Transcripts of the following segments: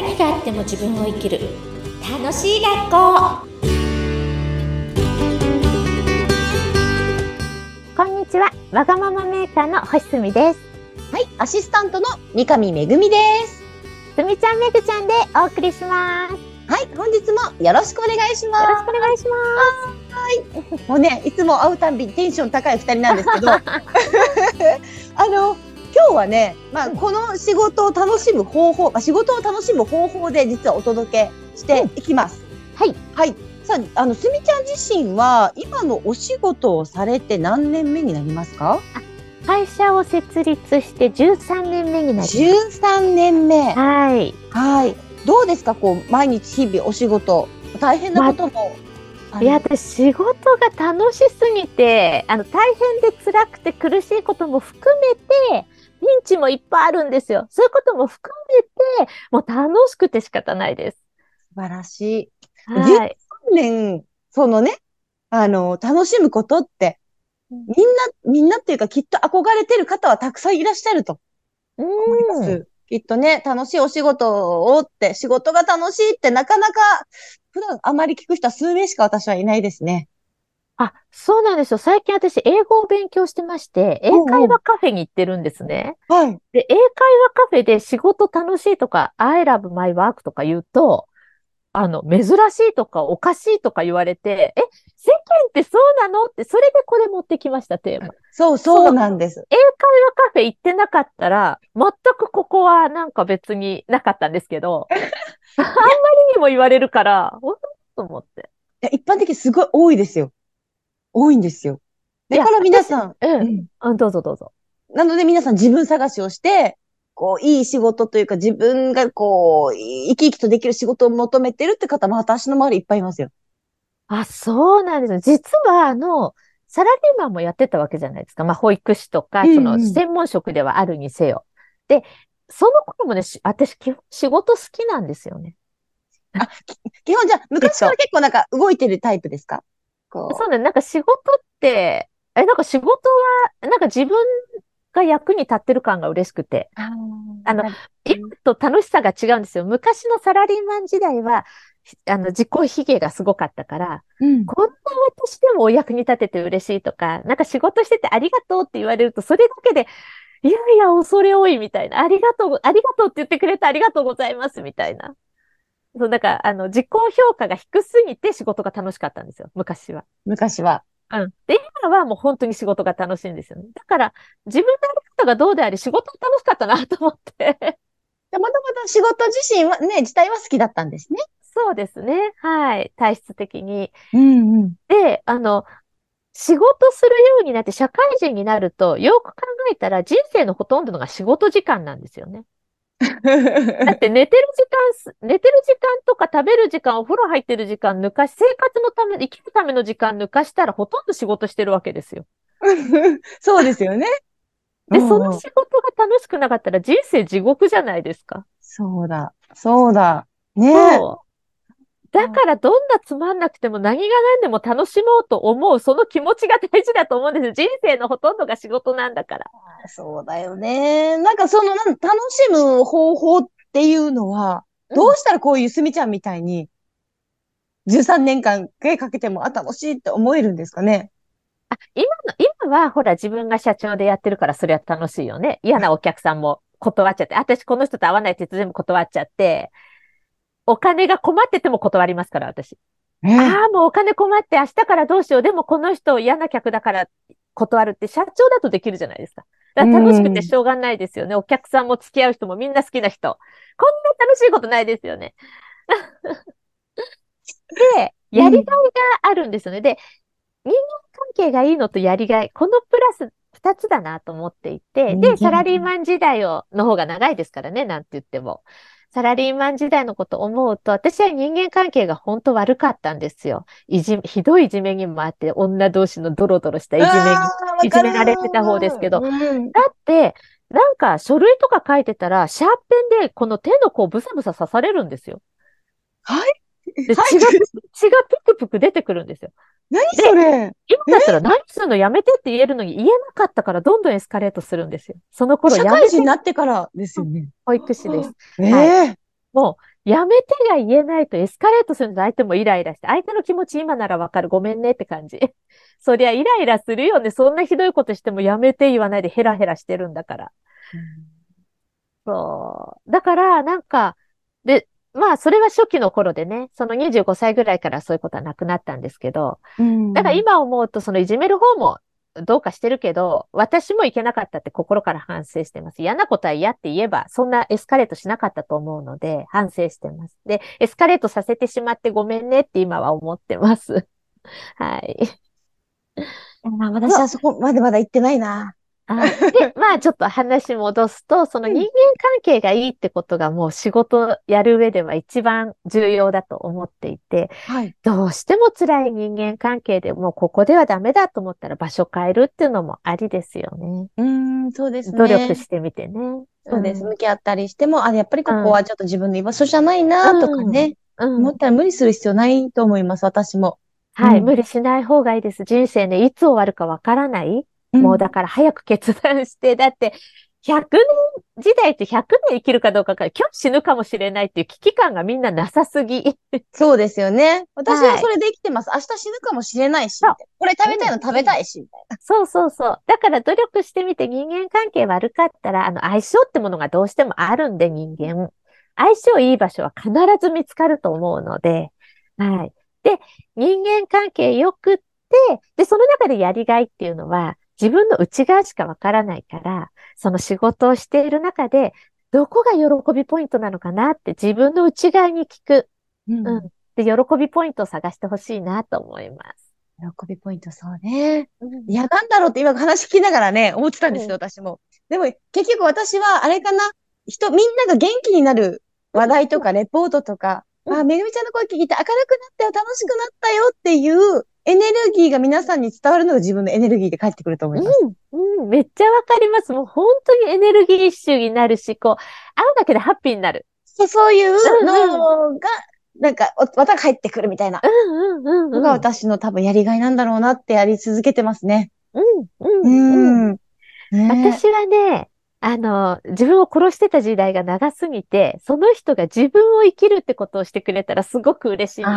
何があっても自分を生きる。楽しい学校。こんにちは。わがままメーカーの星澄です。はい、アシスタントの三上めぐみです。すみちゃんめぐちゃんでお送りします。よはい、本日もよろしくお願いしまろしくお願いします。す。もうね、いつも会うたんびにテンション高い二人なんですけど、あの、今日はね、まあ、この仕事を楽しむ方法、まあ、仕事を楽しむ方法で実はお届けしていきます。はい。はい。さあ、あの、すみちゃん自身は、今のお仕事をされて何年目になりますか？会社を設立して13年目になります13年目。はいはい。どうですか？こう、毎日日々お仕事。大変なことも。いや、私、仕事が楽しすぎて、あの、大変で辛くて苦しいことも含めて、ピンチもいっぱいあるんですよ。そういうことも含めて、もう楽しくて仕方ないです。素晴らしい。はい。年、そのね、あの、楽しむことって、うんみんな、みんなっていうかきっと憧れてる方はたくさんいらっしゃるとう思います。ん。きっとね、楽しいお仕事をって、仕事が楽しいってなかなか、普段あまり聞く人は数名しか私はいないですね。あ、そうなんですよ。最近私、英語を勉強してまして、英会話カフェに行ってるんですね。はい。で、英会話カフェで仕事楽しいとか、I love my work とか言うと、あの、珍しいとかおかしいとか言われて、え、世間ってそうなの？って、それでこれ持ってきました、テーマ。そう、そうなんです。英会話カフェ行ってなかったら、全くここはなんか別になかったんですけど、あんまりにも言われるから、おっと思って。いや一般的にすごい多いですよ。多いんですよ。だから皆さん、う。うんんうん、どうぞどうぞ。なので皆さん自分探しをして、こう、いい仕事というか自分がこう、生き生きとできる仕事を求めてるって方も私の周りいっぱいいますよ。あ、そうなんですよ。実は、あの、サラリーマンもやってたわけじゃないですか。まあ、保育士とか、うんうんその、専門職ではあるにせよ。で、その頃もね、し私、基本仕事好きなんですよね。基本じゃあ、昔から結構なんか動いてるタイプですか？こそうね、なんか仕事って、え、なんか仕事は、なんか自分が役に立ってる感が嬉しくて、ああの今と楽しさが違うんですよ。昔のサラリーマン時代は、あの、自己卑下がすごかったから、うん。こんな私でもお役に立てて嬉しいとか、なんか仕事しててありがとうって言われると、それだけで、いやいや、恐れ多いみたいな。ありがとう、ありがとうって言ってくれてありがとうございますみたいな。そう、だから、あの、自己評価が低すぎて仕事が楽しかったんですよ、昔は。昔は。うん。で、今はもう本当に仕事が楽しいんですよね。だから、自分のやり方がどうであれ仕事が楽しかったなと思って。でまだまだ仕事自身はね、自体は好きだったんですね。そうですね。はい。体質的に。うんうん。で、あの、仕事するようになって社会人になると、よく考えたら人生のほとんどのが仕事時間なんですよね。だって寝てる時間す、寝てる時間とか食べる時間、お風呂入ってる時間抜かし、生活のため、生きるための時間抜かしたらほとんど仕事してるわけですよ。そうですよね。で、うんその仕事が楽しくなかったら人生地獄じゃないですか。そうだ。そうだ。ねえ。そう。だからどんなつまんなくても何が何でも楽しもうと思う、その気持ちが大事だと思うんですよ。人生のほとんどが仕事なんだから。そうだよね。なんかその、楽しむ方法っていうのは、どうしたらこういうすみちゃんみたいに、13年間かけても、あ、楽しいって思えるんですかね？あ、今の、今はほら自分が社長でやってるからそれは楽しいよね。嫌なお客さんも断っちゃって、私この人と会わないって言って全部断っちゃって、お金が困ってても断りますから、私。ねああ、もうお金困って明日からどうしよう。でもこの人嫌な客だから断るって社長だとできるじゃないですか。だから楽しくてしょうがないですよね。お客さんも付き合う人もみんな好きな人。こんな楽しいことないですよね。で、やりがいがあるんですよね。で、人間関係がいいのとやりがい、このプラス二つだなと思っていて、で、サラリーマン時代を、の方が長いですからね、なんて言っても。サラリーマン時代のことを思うと、私は人間関係が本当悪かったんですよ。いじ、ひどいいじめにもあって、女同士のドロドロしたいじめに。いじめられてた方ですけどうんだって、なんか書類とか書いてたら、シャーペンでこの手の甲ブサブサ刺されるんですよ。はいで、はい血が、血がぷくぷく出てくるんですよ。何それ？今だったら何するのやめてって言えるのに言えなかったからどんどんエスカレートするんですよ。その頃社やめて会人になってからですよね。保育士です。ええはもうやめてが言えないとエスカレートすると相手もイライラして、相手の気持ち今ならわかる。ごめんねって感じ。そりゃイライラするよね。そんなひどいことしてもやめて言わないでヘラヘラしてるんだから。そう。だから、なんか、で、まあ、それは初期の頃でね、その25歳ぐらいからそういうことはなくなったんですけど、うん、だから今思うと、そのいじめる方もどうかしてるけど、私もいけなかったって心から反省してます。嫌なことは嫌って言えば、そんなエスカレートしなかったと思うので、反省してます。で、エスカレートさせてしまってごめんねって今は思ってます。はい。私はそこまでまだ行ってないな。で、まあちょっと話戻すと、その人間関係がいいってことがもう仕事やる上では一番重要だと思っていて、はい、どうしても辛い人間関係でもうここではダメだと思ったら場所変えるっていうのもありですよね。うん、そうですね。努力してみてね。そうです。向き合ったりしても、あ、やっぱりここはちょっと自分の居場所じゃないなとかね、うん、思ったら無理する必要ないと思います、私も。はい、無理しない方がいいです。人生ね、いつ終わるかわからない。もうだから早く決断して、だって100年時代って100年生きるかどうかから今日死ぬかもしれないっていう危機感がみんななさすぎ。そうですよね。私はそれで生きてます。はい、明日死ぬかもしれないし、これ食べたいの食べたいし、みたいな。そうそうそう。だから努力してみて人間関係悪かったら、あの相性ってものがどうしてもあるんで人間。相性いい場所は必ず見つかると思うので、はい。で、人間関係良くって、で、その中でやりがいっていうのは、自分の内側しかわからないから、その仕事をしている中で、どこが喜びポイントなのかなって自分の内側に聞く。うん、うん。で、喜びポイントを探してほしいなと思います。喜びポイント、そうね。うん、いや、なんだろうって今話聞きながらね、思ってたんですよ、うん、私も。でも、結局私は、あれかな、人、みんなが元気になる話題とか、レポートとか、うん、あ、めぐみちゃんの声聞いて明るくなったよ、楽しくなったよっていうエネルギーが皆さんに伝わるのが自分のエネルギーで返ってくると思います。うん、うん、めっちゃわかります。もう本当にエネルギー集になるし、こう、会うだけでハッピーになる。そう、そういうのが、なんか、また帰ってくるみたいな。うんうんうん、うん。が私の多分やりがいなんだろうなってやり続けてますね。うん、うん、うん。私はね、あの、自分を殺してた時代が長すぎて、その人が自分を生きるってことをしてくれたらすごく嬉しいんですよ。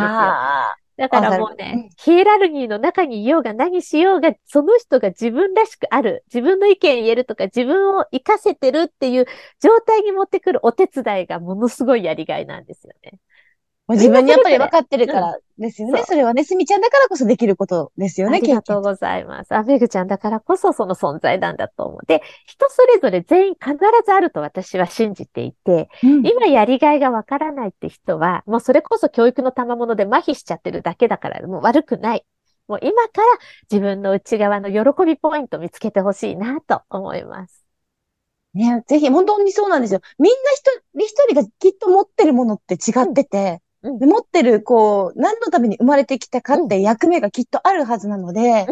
だからもうね、ヒエラルギーの中にいようが何しようが、その人が自分らしくある、自分の意見言えるとか、自分を活かせてるっていう状態に持ってくるお手伝いがものすごいやりがいなんですよね。自分にやっぱり分かってるからですよね。うん、それはね、すみちゃんだからこそできることですよね、ありがとうございます。あ、めぐちゃんだからこそその存在なんだと思う。で、人それぞれ全員必ずあると私は信じていて、うん、今やりがいが分からないって人は、もうそれこそ教育の賜物で麻痺しちゃってるだけだから、もう悪くない。もう今から自分の内側の喜びポイント見つけてほしいなと思います。ね、ぜひ、本当にそうなんですよ。みんな一人一人がきっと持ってるものって違ってて、で持ってる、こう、何のために生まれてきたかって役目がきっとあるはずなので、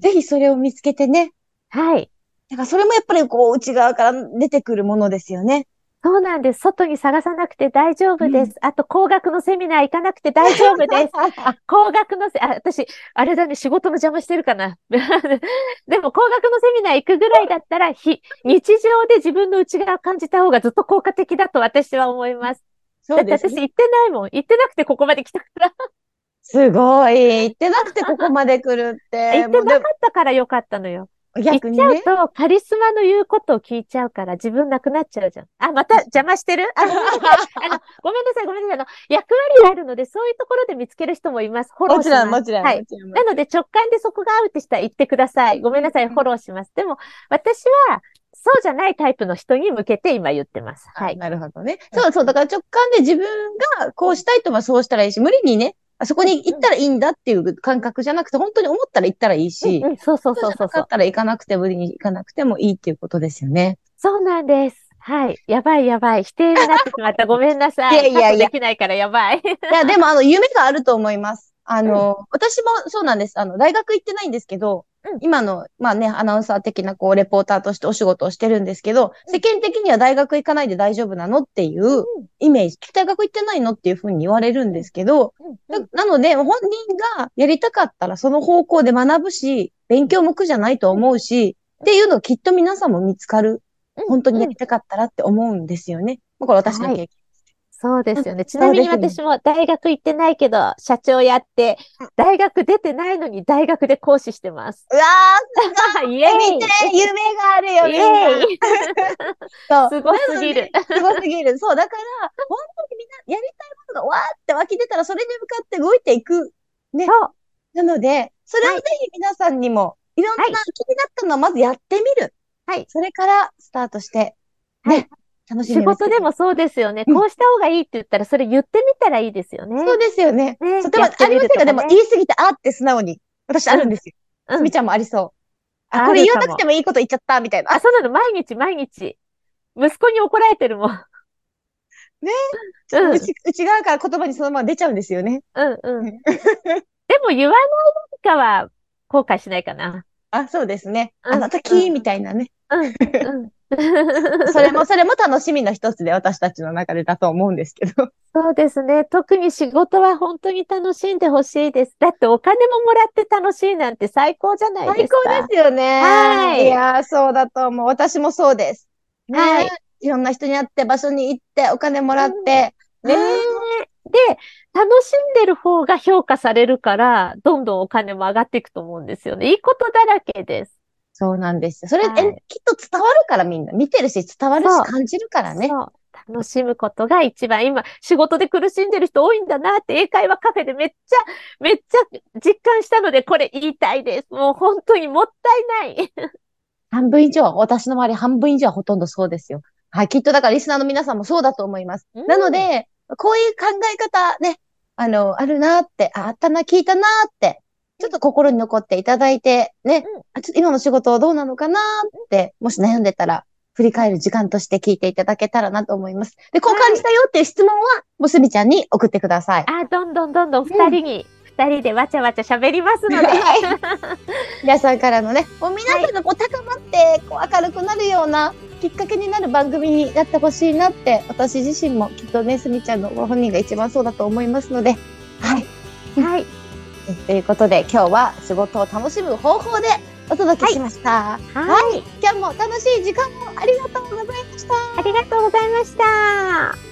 ぜひそれを見つけてね。はい。だからそれもやっぱりこう、内側から出てくるものですよね。そうなんです。外に探さなくて大丈夫です。うん、あと、工学のセミナー行かなくて大丈夫です。工学のせ、あ、私、あれだね、仕事の邪魔してるかな。でも、工学のセミナー行くぐらいだったら、日常で自分の内側を感じた方がずっと効果的だと私は思います。そうです、ね、だって私行ってないもん。行ってなくてここまで来たから。すごい。行ってなくてここまで来るって。行ってなかったからよかったのよ。逆に、ね、行っちゃうと、カリスマの言うことを聞いちゃうから自分なくなっちゃうじゃん。あ、また邪魔してる？あの、あのごめんなさい、ごめんなさい。あの、役割があるので、そういうところで見つける人もいます。フォローします。もちろん、もちろん。はい。なので、直感でそこが合うってしたら言ってください。ごめんなさい、フォローします。でも、私は、そうじゃないタイプの人に向けて今言ってます。はい。なるほどね。そうそう。だから直感で自分がこうしたいとはそうしたらいいし、無理にね、あそこに行ったらいいんだっていう感覚じゃなくて、本当に思ったら行ったらいいし、うんうん、そうそうそうそう。かったら行かなくて無理に行かなくてもいいっていうことですよね。そうなんです。はい。やばいやばい。否定になってしまった。ごめんなさい。いやいやいや。できないからやばい。いや、でもあの、夢があると思います。あの、うん、私もそうなんです。あの、大学行ってないんですけど、今の、まあね、アナウンサー的な、こう、レポーターとしてお仕事をしてるんですけど、世間的には大学行かないで大丈夫なのっていうイメージ、大学行ってないのっていうふうに言われるんですけど、なので、本人がやりたかったらその方向で学ぶし、勉強も苦じゃないと思うし、っていうのきっと皆さんも見つかる。本当にやりたかったらって思うんですよね。これ私の経験。はいそうですよね。ちなみに私も大学行ってないけど、社長やってうん、大学出てないのに大学で講師してます。うわー、イエーイ見て、夢があるよ、イみんな。エーイそう すごすぎる。すごすぎる。そう、だから、本当にみんなやりたいことがわーって湧き出たら、それに向かって動いていく。ね。そう。なので、それをはいぜひ皆さんにも、いろんなはい気になったのをまずやってみる。はい。それからスタートして、はいね。楽しみ仕事でもそうですよね。うんこうした方がいいって言ったら、それ言ってみたらいいですよね。そうですよね。ねそうでも、やってありませんか、でも言い過ぎて、あーって素直に。私あるんですよ。うんすみちゃんもありそう。あ、あこれ言わなくてもいいこと言っちゃった、みたいな。あ、そうなの。毎日毎日。息子に怒られてるもん。ね？うん。うん内内側から言葉にそのまま出ちゃうんですよね。うん。でも言わない何かは後悔しないかな。あ、そうですね。うんあの時、みたいなね。うん。うん。それも、それも楽しみの一つで私たちの中でだと思うんですけど。そうですね。特に仕事は本当に楽しんでほしいです。だってお金ももらって楽しいなんて最高じゃない最ですか。高ですよね。はいいやー、そうだと思う。私もそうです。ねはいいろんな人に会って、場所に行って、お金もらって。ねねえで、楽しんでる方が評価されるから、どんどんお金も上がっていくと思うんですよね。いいことだらけです。そうなんですよ。それ、はいえきっと伝わるからみんな。見てるし、伝わるし、感じるからね。そう。楽しむことが一番、今、仕事で苦しんでる人多いんだなって、英会話カフェでめっちゃ、めっちゃ実感したので、これ言いたいです。もう本当にもったいない。半分以上、私の周り半分以上はほとんどそうですよ。はい。きっとだからリスナーの皆さんもそうだと思います。うんなので、こういう考え方ね、あの、あるなって、ああったな、聞いたなって、ちょっと心に残っていただいて、ね、うんあちょっと今の仕事どうなのかなって、もし悩んでたら、振り返る時間として聞いていただけたらなと思います。で、こう感じたよっていう質問は、もうすみちゃんに送ってください。あ、どんどんどんどん二人に、二人でわちゃわちゃ喋りますので。はい。皆さんからのね、もう皆さんのこう高まって、こう明るくなるようなきっかけになる番組になってほしいなって、私自身もきっとね、すみちゃんのご本人が一番そうだと思いますので、はい。はい。ということで、今日は仕事を楽しむ方法でお届けしました。はい。今日も楽しい時間をありがとうございました。ありがとうございました。